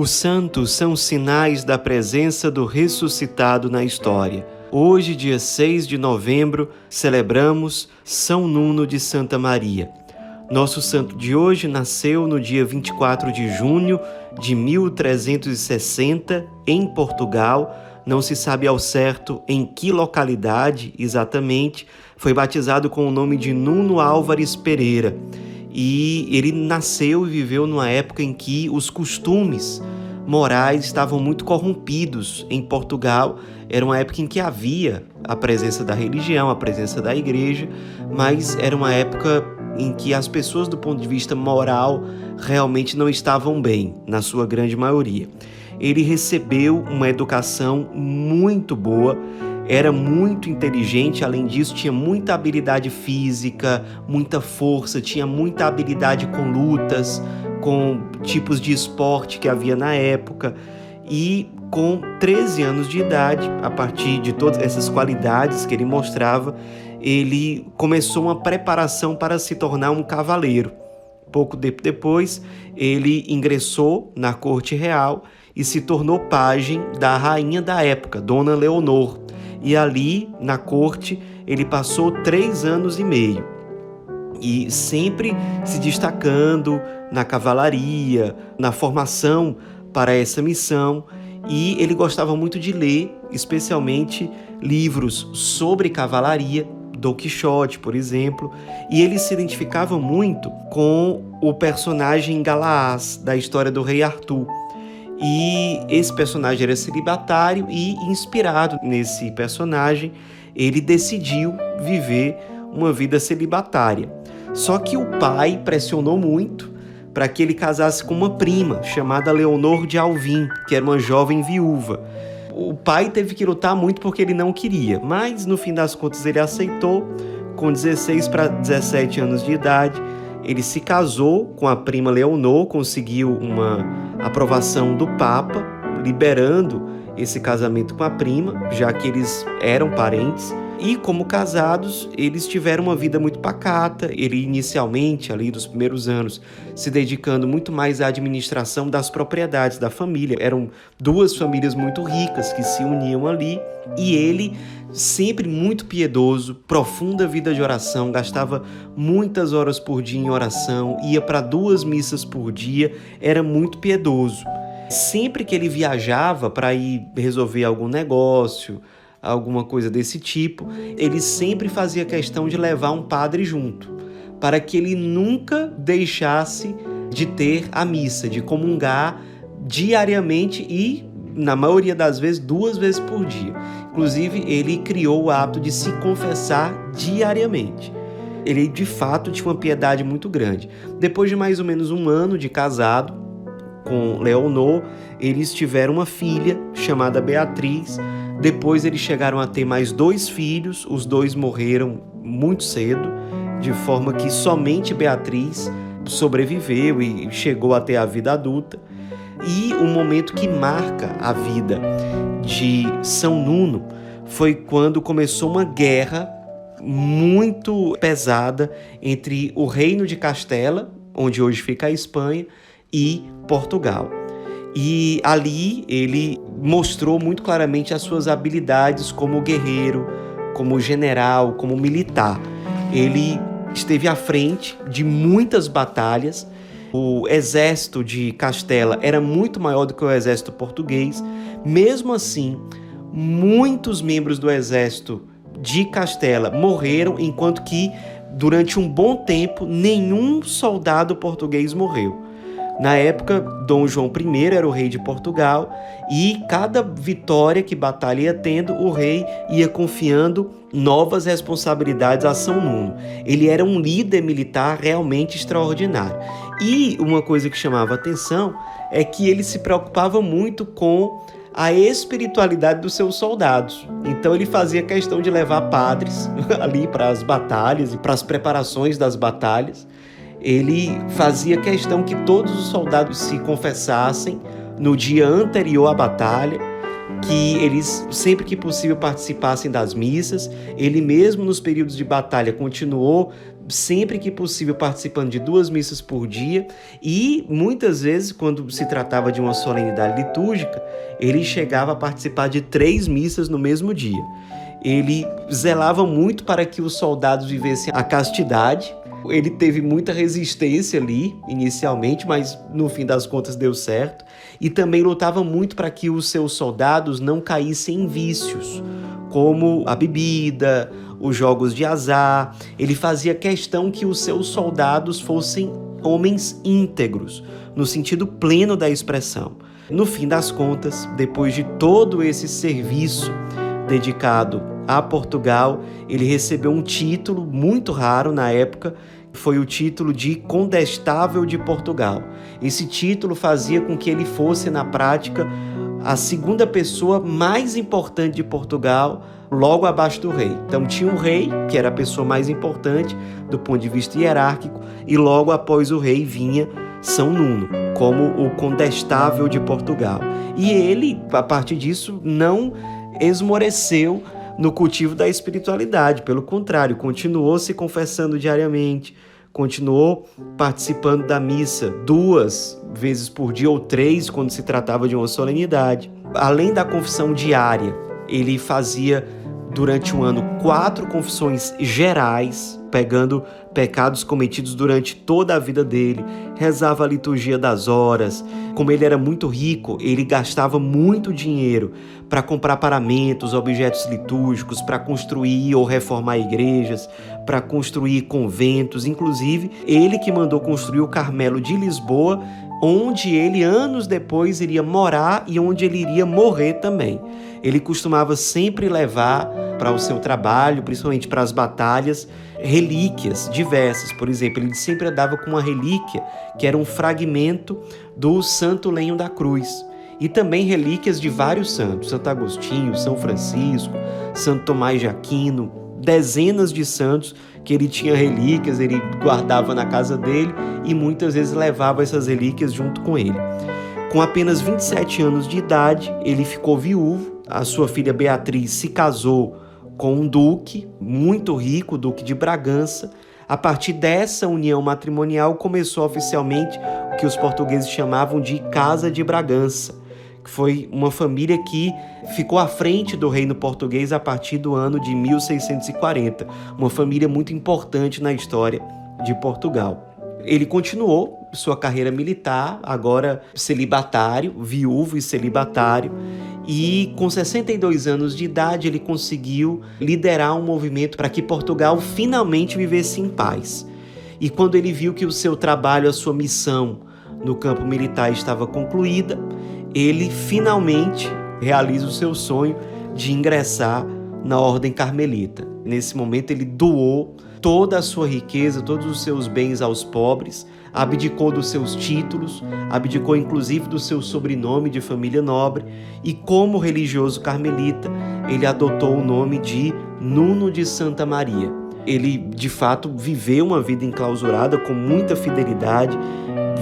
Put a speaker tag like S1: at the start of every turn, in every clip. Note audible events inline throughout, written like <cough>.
S1: Os santos são sinais da presença do ressuscitado na história. Hoje, dia 6 de novembro, celebramos São Nuno de Santa Maria. Nosso santo de hoje nasceu no dia 24 de junho de 1360 em Portugal. Não se sabe ao certo em que localidade exatamente. Foi batizado com o nome de Nuno Álvares Pereira e ele nasceu e viveu numa época em que os costumes morais estavam muito corrompidos em Portugal. Era uma época em que havia a presença da religião, a presença da igreja, mas era uma época em que as pessoas, do ponto de vista moral, realmente não estavam bem, na sua grande maioria. Ele recebeu uma educação muito boa era muito inteligente, além disso, tinha muita habilidade física, muita força, tinha muita habilidade com lutas, com tipos de esporte que havia na época. E com 13 anos de idade, a partir de todas essas qualidades que ele mostrava, ele começou uma preparação para se tornar um cavaleiro. Pouco tempo depois, ele ingressou na corte real e se tornou pajem da rainha da época, Dona Leonor e ali na corte ele passou três anos e meio. E sempre se destacando na cavalaria, na formação para essa missão. E ele gostava muito de ler, especialmente livros sobre cavalaria, Don Quixote, por exemplo, e ele se identificava muito com o personagem Galaás da história do rei Arthur. E esse personagem era celibatário e inspirado nesse personagem, ele decidiu viver uma vida celibatária. Só que o pai pressionou muito para que ele casasse com uma prima chamada Leonor de Alvim, que era uma jovem viúva. O pai teve que lutar muito porque ele não queria, mas no fim das contas ele aceitou. Com 16 para 17 anos de idade, ele se casou com a prima Leonor, conseguiu uma aprovação do Papa, liberando esse casamento com a prima, já que eles eram parentes. E como casados, eles tiveram uma vida muito pacata. Ele inicialmente, ali dos primeiros anos, se dedicando muito mais à administração das propriedades da família. Eram duas famílias muito ricas que se uniam ali, e ele sempre muito piedoso, profunda vida de oração, gastava muitas horas por dia em oração, ia para duas missas por dia, era muito piedoso. Sempre que ele viajava para ir resolver algum negócio, alguma coisa desse tipo, ele sempre fazia questão de levar um padre junto, para que ele nunca deixasse de ter a missa, de comungar diariamente e na maioria das vezes, duas vezes por dia. Inclusive, ele criou o hábito de se confessar diariamente. Ele, de fato, tinha uma piedade muito grande. Depois de mais ou menos um ano de casado com Leonor, eles tiveram uma filha chamada Beatriz. Depois, eles chegaram a ter mais dois filhos, os dois morreram muito cedo, de forma que somente Beatriz sobreviveu e chegou até a vida adulta. E o momento que marca a vida de São Nuno foi quando começou uma guerra muito pesada entre o Reino de Castela, onde hoje fica a Espanha, e Portugal. E ali ele mostrou muito claramente as suas habilidades como guerreiro, como general, como militar. Ele esteve à frente de muitas batalhas o exército de Castela era muito maior do que o exército português. Mesmo assim, muitos membros do exército de Castela morreram, enquanto que durante um bom tempo nenhum soldado português morreu. Na época, Dom João I era o rei de Portugal e cada vitória que batalha ia tendo, o rei ia confiando novas responsabilidades a São Nuno. Ele era um líder militar realmente extraordinário. E uma coisa que chamava atenção é que ele se preocupava muito com a espiritualidade dos seus soldados. Então ele fazia questão de levar padres <laughs> ali para as batalhas e para as preparações das batalhas ele fazia questão que todos os soldados se confessassem no dia anterior à batalha, que eles sempre que possível participassem das missas. Ele mesmo nos períodos de batalha continuou sempre que possível participando de duas missas por dia e muitas vezes, quando se tratava de uma solenidade litúrgica, ele chegava a participar de três missas no mesmo dia. Ele zelava muito para que os soldados vivessem a castidade. Ele teve muita resistência ali inicialmente, mas no fim das contas deu certo. E também lutava muito para que os seus soldados não caíssem em vícios, como a bebida, os jogos de azar. Ele fazia questão que os seus soldados fossem homens íntegros, no sentido pleno da expressão. No fim das contas, depois de todo esse serviço dedicado a Portugal, ele recebeu um título muito raro na época, foi o título de Condestável de Portugal. Esse título fazia com que ele fosse, na prática, a segunda pessoa mais importante de Portugal, logo abaixo do rei. Então tinha um rei, que era a pessoa mais importante do ponto de vista hierárquico, e logo após o rei vinha São Nuno, como o condestável de Portugal. E ele, a partir disso, não esmoreceu no cultivo da espiritualidade, pelo contrário, continuou se confessando diariamente, continuou participando da missa duas vezes por dia ou três quando se tratava de uma solenidade. Além da confissão diária, ele fazia durante um ano quatro confissões gerais, pegando pecados cometidos durante toda a vida dele, rezava a liturgia das horas. Como ele era muito rico, ele gastava muito dinheiro para comprar paramentos, objetos litúrgicos, para construir ou reformar igrejas, para construir conventos. Inclusive, ele que mandou construir o Carmelo de Lisboa, onde ele anos depois iria morar e onde ele iria morrer também. Ele costumava sempre levar para o seu trabalho, principalmente para as batalhas, relíquias diversas. Por exemplo, ele sempre andava com uma relíquia que era um fragmento do Santo Lenho da Cruz. E também relíquias de vários santos, Santo Agostinho, São Francisco, Santo Tomás de Aquino, dezenas de santos que ele tinha relíquias, ele guardava na casa dele e muitas vezes levava essas relíquias junto com ele. Com apenas 27 anos de idade, ele ficou viúvo. A sua filha Beatriz se casou com um duque muito rico, duque de Bragança. A partir dessa união matrimonial começou oficialmente o que os portugueses chamavam de Casa de Bragança que foi uma família que ficou à frente do reino português a partir do ano de 1640, uma família muito importante na história de Portugal. Ele continuou sua carreira militar, agora celibatário, viúvo e celibatário, e com 62 anos de idade ele conseguiu liderar um movimento para que Portugal finalmente vivesse em paz. E quando ele viu que o seu trabalho, a sua missão no campo militar estava concluída, ele finalmente realiza o seu sonho de ingressar na Ordem Carmelita. Nesse momento, ele doou toda a sua riqueza, todos os seus bens aos pobres, abdicou dos seus títulos, abdicou inclusive do seu sobrenome de família nobre e, como religioso carmelita, ele adotou o nome de Nuno de Santa Maria. Ele, de fato, viveu uma vida enclausurada com muita fidelidade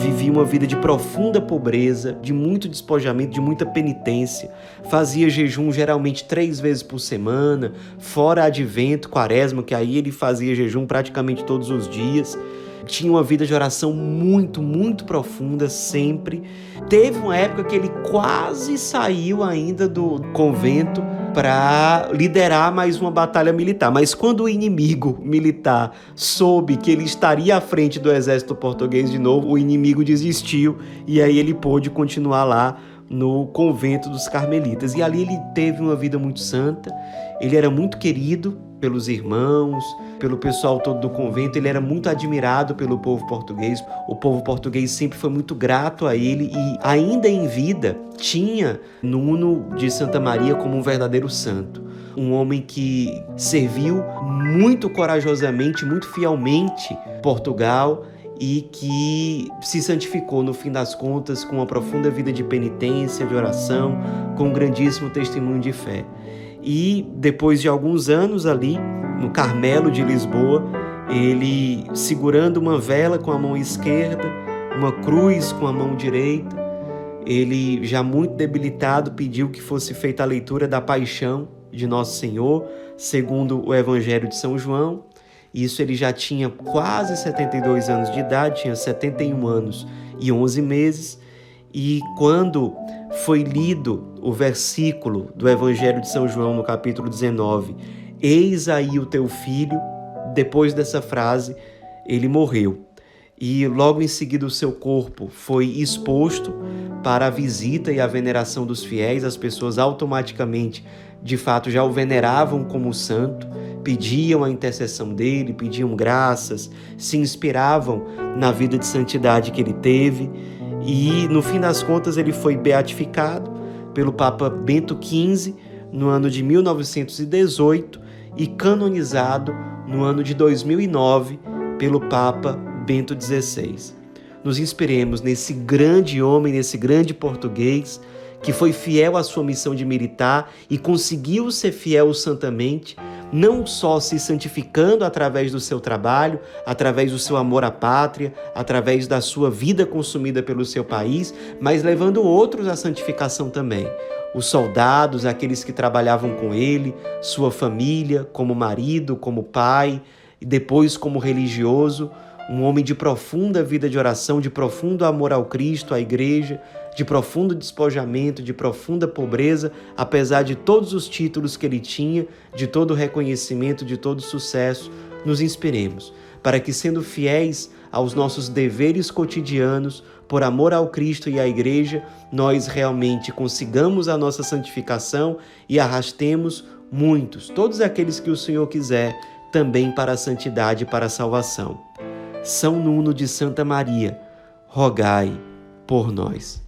S1: vivia uma vida de profunda pobreza, de muito despojamento, de muita penitência. Fazia jejum geralmente três vezes por semana, fora advento, quaresma, que aí ele fazia jejum praticamente todos os dias. Tinha uma vida de oração muito, muito profunda sempre. Teve uma época que ele quase saiu ainda do convento para liderar mais uma batalha militar. Mas quando o inimigo militar soube que ele estaria à frente do exército português de novo, o inimigo desistiu e aí ele pôde continuar lá no convento dos carmelitas. E ali ele teve uma vida muito santa, ele era muito querido pelos irmãos, pelo pessoal todo do convento, ele era muito admirado pelo povo português. O povo português sempre foi muito grato a ele e, ainda em vida, tinha Nuno de Santa Maria como um verdadeiro santo. Um homem que serviu muito corajosamente, muito fielmente Portugal e que se santificou no fim das contas com uma profunda vida de penitência, de oração, com um grandíssimo testemunho de fé. E depois de alguns anos ali, no Carmelo de Lisboa, ele segurando uma vela com a mão esquerda, uma cruz com a mão direita, ele já muito debilitado pediu que fosse feita a leitura da paixão de Nosso Senhor, segundo o Evangelho de São João, Isso ele já tinha quase 72 anos de idade, tinha 71 anos e 11 meses. E quando foi lido o versículo do Evangelho de São João, no capítulo 19, Eis aí o teu filho, depois dessa frase, ele morreu. E logo em seguida o seu corpo foi exposto para a visita e a veneração dos fiéis, as pessoas automaticamente, de fato, já o veneravam como santo, pediam a intercessão dele, pediam graças, se inspiravam na vida de santidade que ele teve e no fim das contas ele foi beatificado pelo Papa Bento XV no ano de 1918 e canonizado no ano de 2009 pelo Papa Bento XVI. Nos inspiremos nesse grande homem, nesse grande português que foi fiel à sua missão de militar e conseguiu ser fiel santamente não só se santificando através do seu trabalho, através do seu amor à pátria, através da sua vida consumida pelo seu país, mas levando outros à santificação também. Os soldados, aqueles que trabalhavam com ele, sua família, como marido, como pai, e depois como religioso, um homem de profunda vida de oração, de profundo amor ao Cristo, à igreja, de profundo despojamento, de profunda pobreza, apesar de todos os títulos que ele tinha, de todo o reconhecimento, de todo o sucesso, nos inspiremos, para que, sendo fiéis aos nossos deveres cotidianos, por amor ao Cristo e à Igreja, nós realmente consigamos a nossa santificação e arrastemos muitos, todos aqueles que o Senhor quiser, também para a santidade e para a salvação. São Nuno de Santa Maria, rogai por nós.